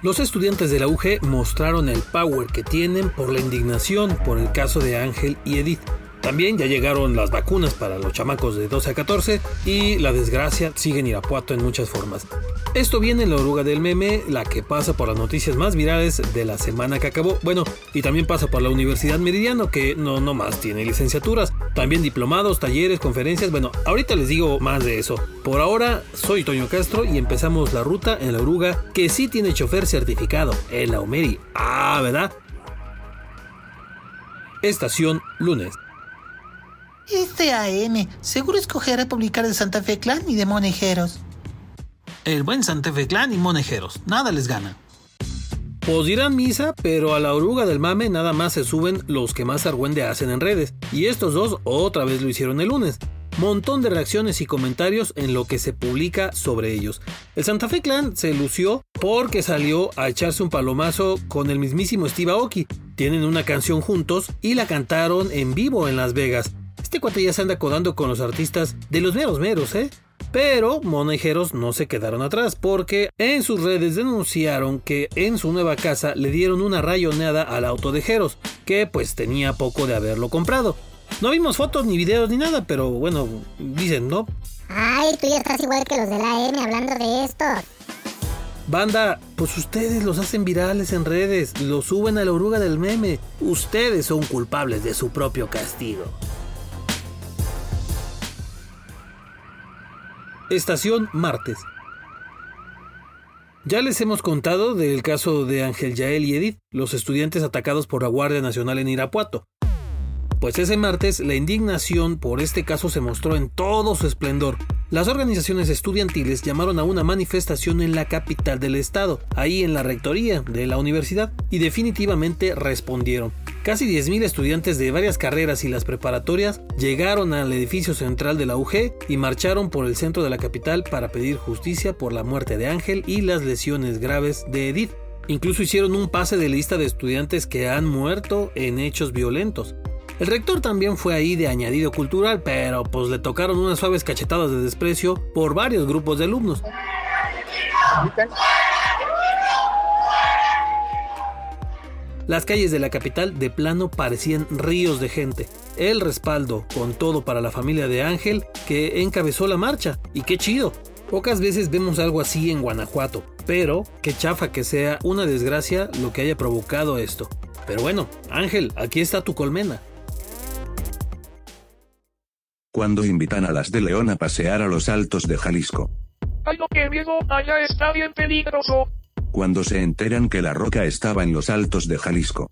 Los estudiantes de la UG mostraron el power que tienen por la indignación por el caso de Ángel y Edith. También ya llegaron las vacunas para los chamacos de 12 a 14 y la desgracia sigue en Irapuato en muchas formas. Esto viene en la oruga del meme, la que pasa por las noticias más virales de la semana que acabó. Bueno, y también pasa por la Universidad Meridiano, que no nomás tiene licenciaturas, también diplomados, talleres, conferencias. Bueno, ahorita les digo más de eso. Por ahora, soy Toño Castro y empezamos la ruta en la oruga, que sí tiene chofer certificado, en la Omeri. Ah, ¿verdad? Estación lunes. Este AM seguro escogerá publicar de Santa Fe Clan y de Monejeros. El buen Santa Fe Clan y Monejeros, nada les gana. Pues dirán misa, pero a la oruga del mame nada más se suben los que más argüende hacen en redes. Y estos dos otra vez lo hicieron el lunes. Montón de reacciones y comentarios en lo que se publica sobre ellos. El Santa Fe Clan se lució porque salió a echarse un palomazo con el mismísimo Steve Aoki. Tienen una canción juntos y la cantaron en vivo en Las Vegas. Este cuate ya se anda codando con los artistas de los meros meros, ¿eh? Pero Monejeros no se quedaron atrás porque en sus redes denunciaron que en su nueva casa le dieron una rayoneada al auto de Jeros, que pues tenía poco de haberlo comprado. No vimos fotos ni videos ni nada, pero bueno, dicen, ¿no? Ay, tú ya estás igual que los de la M hablando de esto. Banda, pues ustedes los hacen virales en redes, los suben a la oruga del meme. Ustedes son culpables de su propio castigo. Estación Martes. Ya les hemos contado del caso de Ángel Yael y Edith, los estudiantes atacados por la Guardia Nacional en Irapuato. Pues ese martes la indignación por este caso se mostró en todo su esplendor. Las organizaciones estudiantiles llamaron a una manifestación en la capital del estado, ahí en la rectoría de la universidad, y definitivamente respondieron. Casi 10.000 estudiantes de varias carreras y las preparatorias llegaron al edificio central de la UG y marcharon por el centro de la capital para pedir justicia por la muerte de Ángel y las lesiones graves de Edith. Incluso hicieron un pase de lista de estudiantes que han muerto en hechos violentos. El rector también fue ahí de añadido cultural, pero pues le tocaron unas suaves cachetadas de desprecio por varios grupos de alumnos. Las calles de la capital de plano parecían ríos de gente. El respaldo con todo para la familia de Ángel que encabezó la marcha. Y qué chido. Pocas veces vemos algo así en Guanajuato, pero qué chafa que sea una desgracia lo que haya provocado esto. Pero bueno, Ángel, aquí está tu colmena cuando invitan a las de León a pasear a los altos de Jalisco. ¡Ay, no, qué miedo! Allá está bien peligroso. Cuando se enteran que la roca estaba en los altos de Jalisco.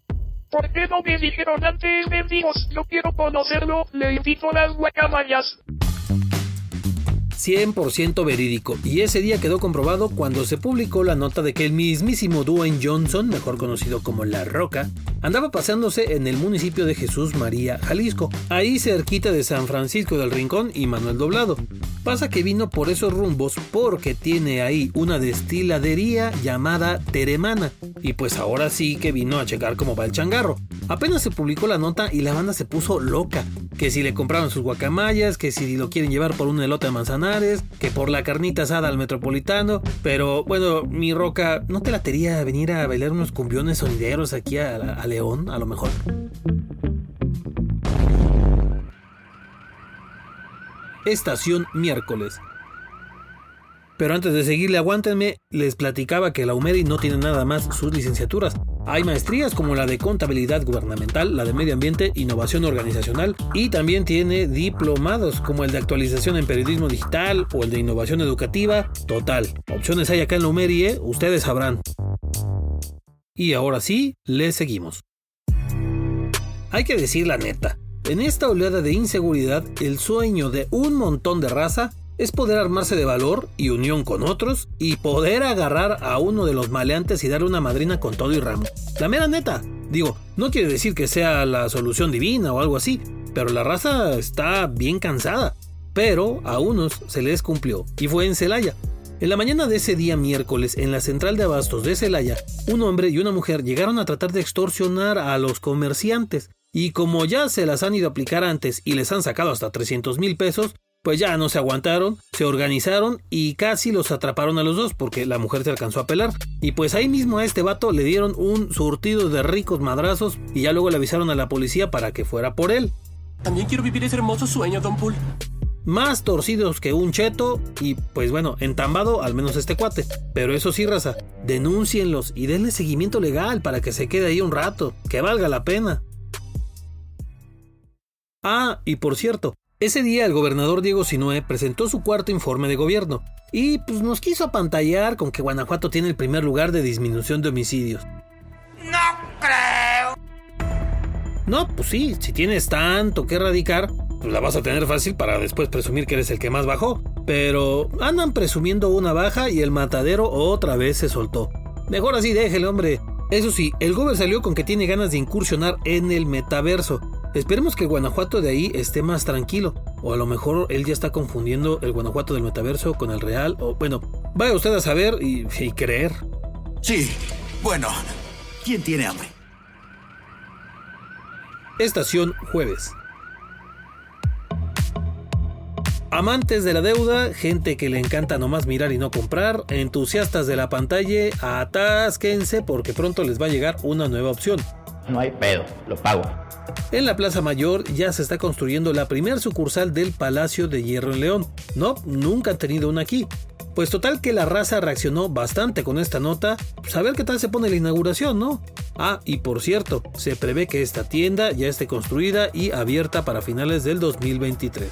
¿Por qué no me dijeron antes, mendigos? Yo quiero conocerlo, le invito las guacamayas. 100% verídico, y ese día quedó comprobado cuando se publicó la nota de que el mismísimo Dwayne Johnson, mejor conocido como La Roca, andaba paseándose en el municipio de Jesús María, Jalisco, ahí cerquita de San Francisco del Rincón y Manuel Doblado. Pasa que vino por esos rumbos porque tiene ahí una destiladería llamada Teremana, y pues ahora sí que vino a checar cómo va el changarro. Apenas se publicó la nota y la banda se puso loca, que si le compraron sus guacamayas, que si lo quieren llevar por un elote de manzanares, que por la carnita asada al metropolitano. Pero bueno, mi roca, ¿no te latería venir a bailar unos cumbiones sonideros aquí a, a León, a lo mejor? Estación miércoles. Pero antes de seguirle, aguántenme, les platicaba que la UMERI no tiene nada más sus licenciaturas. Hay maestrías como la de contabilidad gubernamental, la de medio ambiente, innovación organizacional y también tiene diplomados como el de actualización en periodismo digital o el de innovación educativa. Total, opciones hay acá en la UMERI, ¿eh? ustedes sabrán. Y ahora sí, les seguimos. Hay que decir la neta, en esta oleada de inseguridad, el sueño de un montón de raza es poder armarse de valor y unión con otros y poder agarrar a uno de los maleantes y darle una madrina con todo y ramo. La mera neta. Digo, no quiere decir que sea la solución divina o algo así, pero la raza está bien cansada. Pero a unos se les cumplió y fue en Celaya. En la mañana de ese día miércoles, en la central de abastos de Celaya, un hombre y una mujer llegaron a tratar de extorsionar a los comerciantes. Y como ya se las han ido a aplicar antes y les han sacado hasta 300 mil pesos, Pues ya no se aguantaron, se organizaron y casi los atraparon a los dos porque la mujer se alcanzó a pelar. Y pues ahí mismo a este vato le dieron un surtido de ricos madrazos y ya luego le avisaron a la policía para que fuera por él. También quiero vivir ese hermoso sueño, Don Pool. Más torcidos que un cheto y pues bueno, entambado al menos este cuate. Pero eso sí, raza, denúncienlos y denle seguimiento legal para que se quede ahí un rato, que valga la pena. Ah, y por cierto, ese día el gobernador Diego Sinue presentó su cuarto informe de gobierno y pues nos quiso apantallar con que Guanajuato tiene el primer lugar de disminución de homicidios. No creo. No, pues sí, si tienes tanto que erradicar, pues la vas a tener fácil para después presumir que eres el que más bajó. Pero andan presumiendo una baja y el matadero otra vez se soltó. Mejor así déjele, hombre. Eso sí, el gobernador salió con que tiene ganas de incursionar en el metaverso. Esperemos que Guanajuato de ahí esté más tranquilo. O a lo mejor él ya está confundiendo el Guanajuato del metaverso con el real. O bueno, vaya usted a saber y, y creer. Sí, bueno. ¿Quién tiene hambre? Estación Jueves. Amantes de la deuda, gente que le encanta nomás mirar y no comprar, entusiastas de la pantalla, atásquense porque pronto les va a llegar una nueva opción. No hay pedo, lo pago. En la Plaza Mayor ya se está construyendo la primer sucursal del Palacio de Hierro en León. No, nunca han tenido una aquí. Pues total que la raza reaccionó bastante con esta nota. Pues a ver qué tal se pone la inauguración, ¿no? Ah, y por cierto, se prevé que esta tienda ya esté construida y abierta para finales del 2023.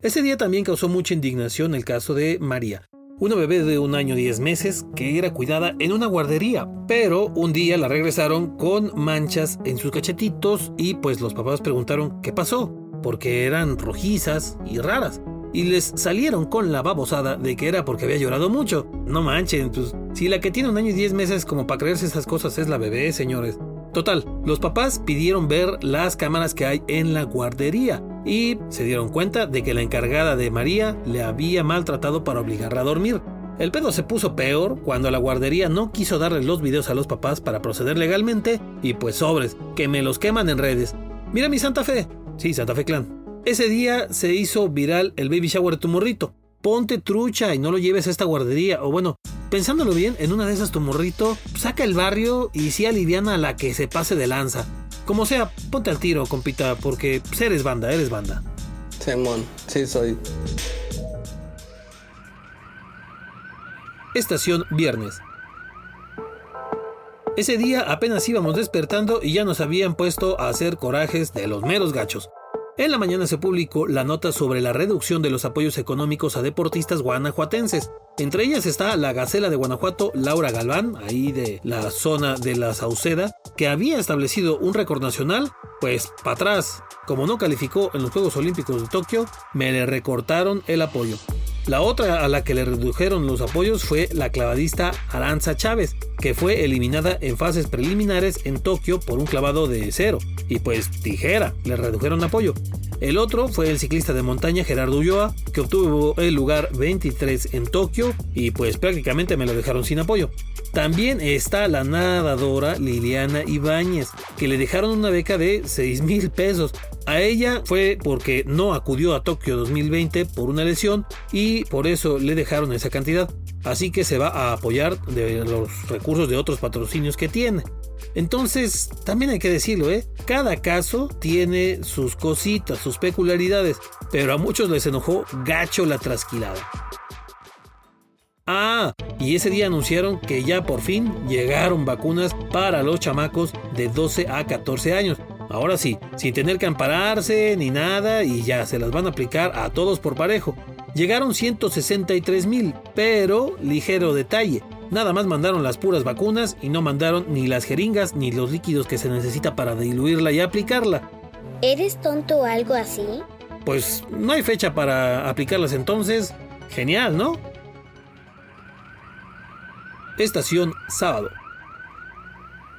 Ese día también causó mucha indignación el caso de María, una bebé de un año y diez meses que era cuidada en una guardería, pero un día la regresaron con manchas en sus cachetitos y pues los papás preguntaron qué pasó, porque eran rojizas y raras. Y les salieron con la babosada de que era porque había llorado mucho. No manchen, pues si la que tiene un año y diez meses como para creerse esas cosas es la bebé, señores. Total, los papás pidieron ver las cámaras que hay en la guardería y se dieron cuenta de que la encargada de María le había maltratado para obligarla a dormir. El pedo se puso peor cuando la guardería no quiso darle los videos a los papás para proceder legalmente y pues sobres, que me los queman en redes. Mira mi Santa Fe. Sí, Santa Fe Clan. Ese día se hizo viral el baby shower de tu morrito. Ponte trucha y no lo lleves a esta guardería. O bueno, pensándolo bien, en una de esas tu morrito saca el barrio y sí aliviana a la que se pase de lanza. Como sea, ponte al tiro, compita, porque pues, eres banda, eres banda. Simón, sí soy. Estación Viernes. Ese día apenas íbamos despertando y ya nos habían puesto a hacer corajes de los meros gachos. En la mañana se publicó la nota sobre la reducción de los apoyos económicos a deportistas guanajuatenses. Entre ellas está la Gacela de Guanajuato, Laura Galván, ahí de la zona de la Sauceda, que había establecido un récord nacional, pues para atrás. Como no calificó en los Juegos Olímpicos de Tokio, me le recortaron el apoyo. La otra a la que le redujeron los apoyos fue la clavadista Aranza Chávez, que fue eliminada en fases preliminares en Tokio por un clavado de cero. Y pues tijera, le redujeron apoyo. El otro fue el ciclista de montaña Gerardo Ulloa, que obtuvo el lugar 23 en Tokio y pues prácticamente me lo dejaron sin apoyo. También está la nadadora Liliana Ibáñez, que le dejaron una beca de 6 mil pesos. A ella fue porque no acudió a Tokio 2020 por una lesión y por eso le dejaron esa cantidad. Así que se va a apoyar de los recursos de otros patrocinios que tiene. Entonces, también hay que decirlo, ¿eh? Cada caso tiene sus cositas, sus peculiaridades, pero a muchos les enojó gacho la trasquilada. Ah, y ese día anunciaron que ya por fin llegaron vacunas para los chamacos de 12 a 14 años. Ahora sí, sin tener que ampararse ni nada y ya se las van a aplicar a todos por parejo. Llegaron 163 mil, pero ligero detalle. Nada más mandaron las puras vacunas y no mandaron ni las jeringas ni los líquidos que se necesita para diluirla y aplicarla. ¿Eres tonto o algo así? Pues no hay fecha para aplicarlas entonces. Genial, ¿no? Estación sábado.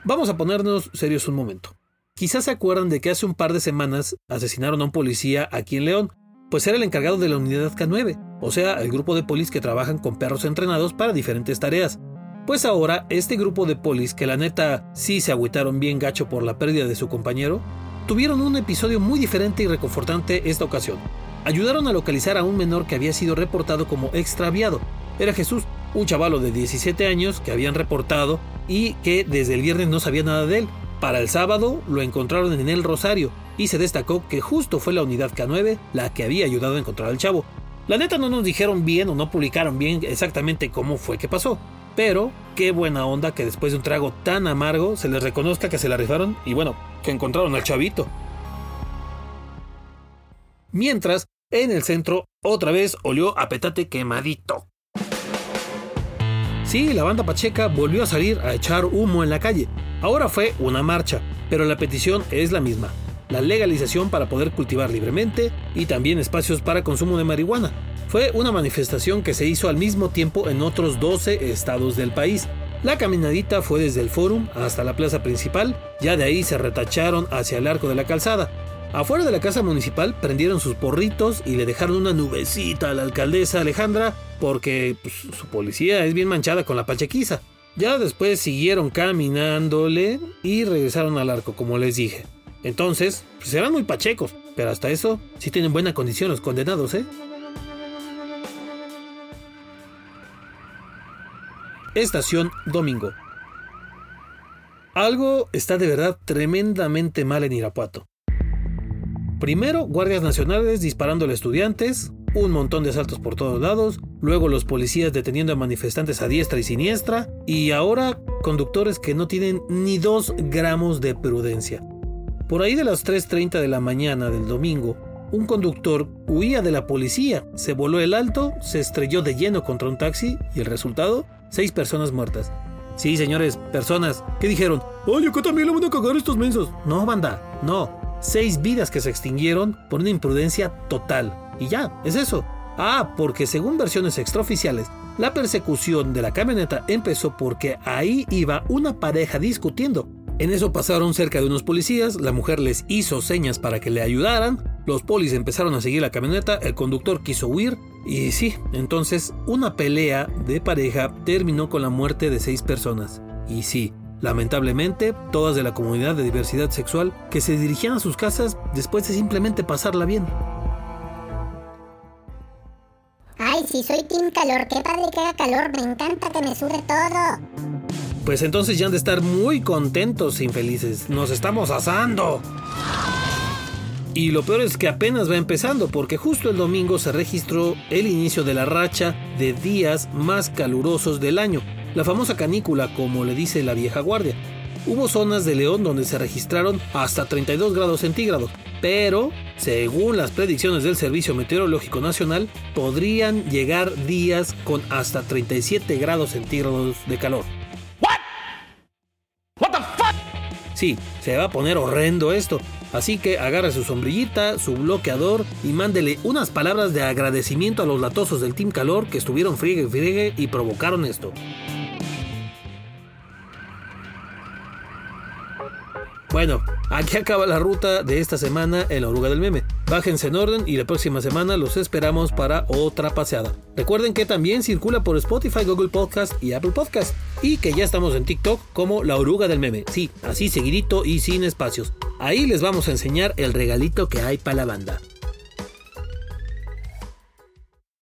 Vamos a ponernos serios un momento. Quizás se acuerdan de que hace un par de semanas asesinaron a un policía aquí en León, pues era el encargado de la unidad K9, o sea, el grupo de polis que trabajan con perros entrenados para diferentes tareas. Pues ahora, este grupo de polis, que la neta sí se agüitaron bien gacho por la pérdida de su compañero, tuvieron un episodio muy diferente y reconfortante esta ocasión. Ayudaron a localizar a un menor que había sido reportado como extraviado. Era Jesús, un chavalo de 17 años que habían reportado y que desde el viernes no sabía nada de él. Para el sábado lo encontraron en el Rosario y se destacó que justo fue la unidad K9 la que había ayudado a encontrar al chavo. La neta no nos dijeron bien o no publicaron bien exactamente cómo fue que pasó, pero qué buena onda que después de un trago tan amargo se les reconozca que se la rifaron y bueno, que encontraron al chavito. Mientras, en el centro, otra vez olió a petate quemadito. Sí, la banda Pacheca volvió a salir a echar humo en la calle. Ahora fue una marcha, pero la petición es la misma. La legalización para poder cultivar libremente y también espacios para consumo de marihuana. Fue una manifestación que se hizo al mismo tiempo en otros 12 estados del país. La caminadita fue desde el Fórum hasta la plaza principal, ya de ahí se retacharon hacia el arco de la calzada. Afuera de la casa municipal prendieron sus porritos y le dejaron una nubecita a la alcaldesa Alejandra porque pues, su policía es bien manchada con la pachequiza. Ya después siguieron caminándole y regresaron al arco, como les dije. Entonces, pues eran muy pachecos, pero hasta eso sí tienen buena condición los condenados, ¿eh? Estación Domingo. Algo está de verdad tremendamente mal en Irapuato. Primero, guardias nacionales disparándole a estudiantes, un montón de asaltos por todos lados, luego los policías deteniendo a manifestantes a diestra y siniestra, y ahora conductores que no tienen ni dos gramos de prudencia. Por ahí de las 3.30 de la mañana del domingo, un conductor huía de la policía, se voló el alto, se estrelló de lleno contra un taxi y el resultado, seis personas muertas. Sí, señores, personas, ¿qué dijeron? Oye, acá también le van a cagar estos mensos. No, banda, no seis vidas que se extinguieron por una imprudencia total. Y ya, es eso. Ah, porque según versiones extraoficiales, la persecución de la camioneta empezó porque ahí iba una pareja discutiendo. En eso pasaron cerca de unos policías, la mujer les hizo señas para que le ayudaran, los polis empezaron a seguir la camioneta, el conductor quiso huir y sí, entonces una pelea de pareja terminó con la muerte de seis personas. Y sí, Lamentablemente, todas de la comunidad de diversidad sexual que se dirigían a sus casas después de simplemente pasarla bien. Ay, si soy Team Calor, qué padre que haga calor, me encanta que me sude todo. Pues entonces ya han de estar muy contentos, infelices. Nos estamos asando. Y lo peor es que apenas va empezando, porque justo el domingo se registró el inicio de la racha de días más calurosos del año la famosa canícula, como le dice la vieja guardia. Hubo zonas de León donde se registraron hasta 32 grados centígrados, pero, según las predicciones del Servicio Meteorológico Nacional, podrían llegar días con hasta 37 grados centígrados de calor. Sí, se va a poner horrendo esto. Así que agarre su sombrillita, su bloqueador y mándele unas palabras de agradecimiento a los latosos del Team Calor que estuvieron friegue y friegue y provocaron esto. Bueno, aquí acaba la ruta de esta semana en la oruga del meme. Bájense en orden y la próxima semana los esperamos para otra paseada. Recuerden que también circula por Spotify, Google Podcast y Apple Podcast. Y que ya estamos en TikTok como la oruga del meme. Sí, así seguidito y sin espacios. Ahí les vamos a enseñar el regalito que hay para la banda.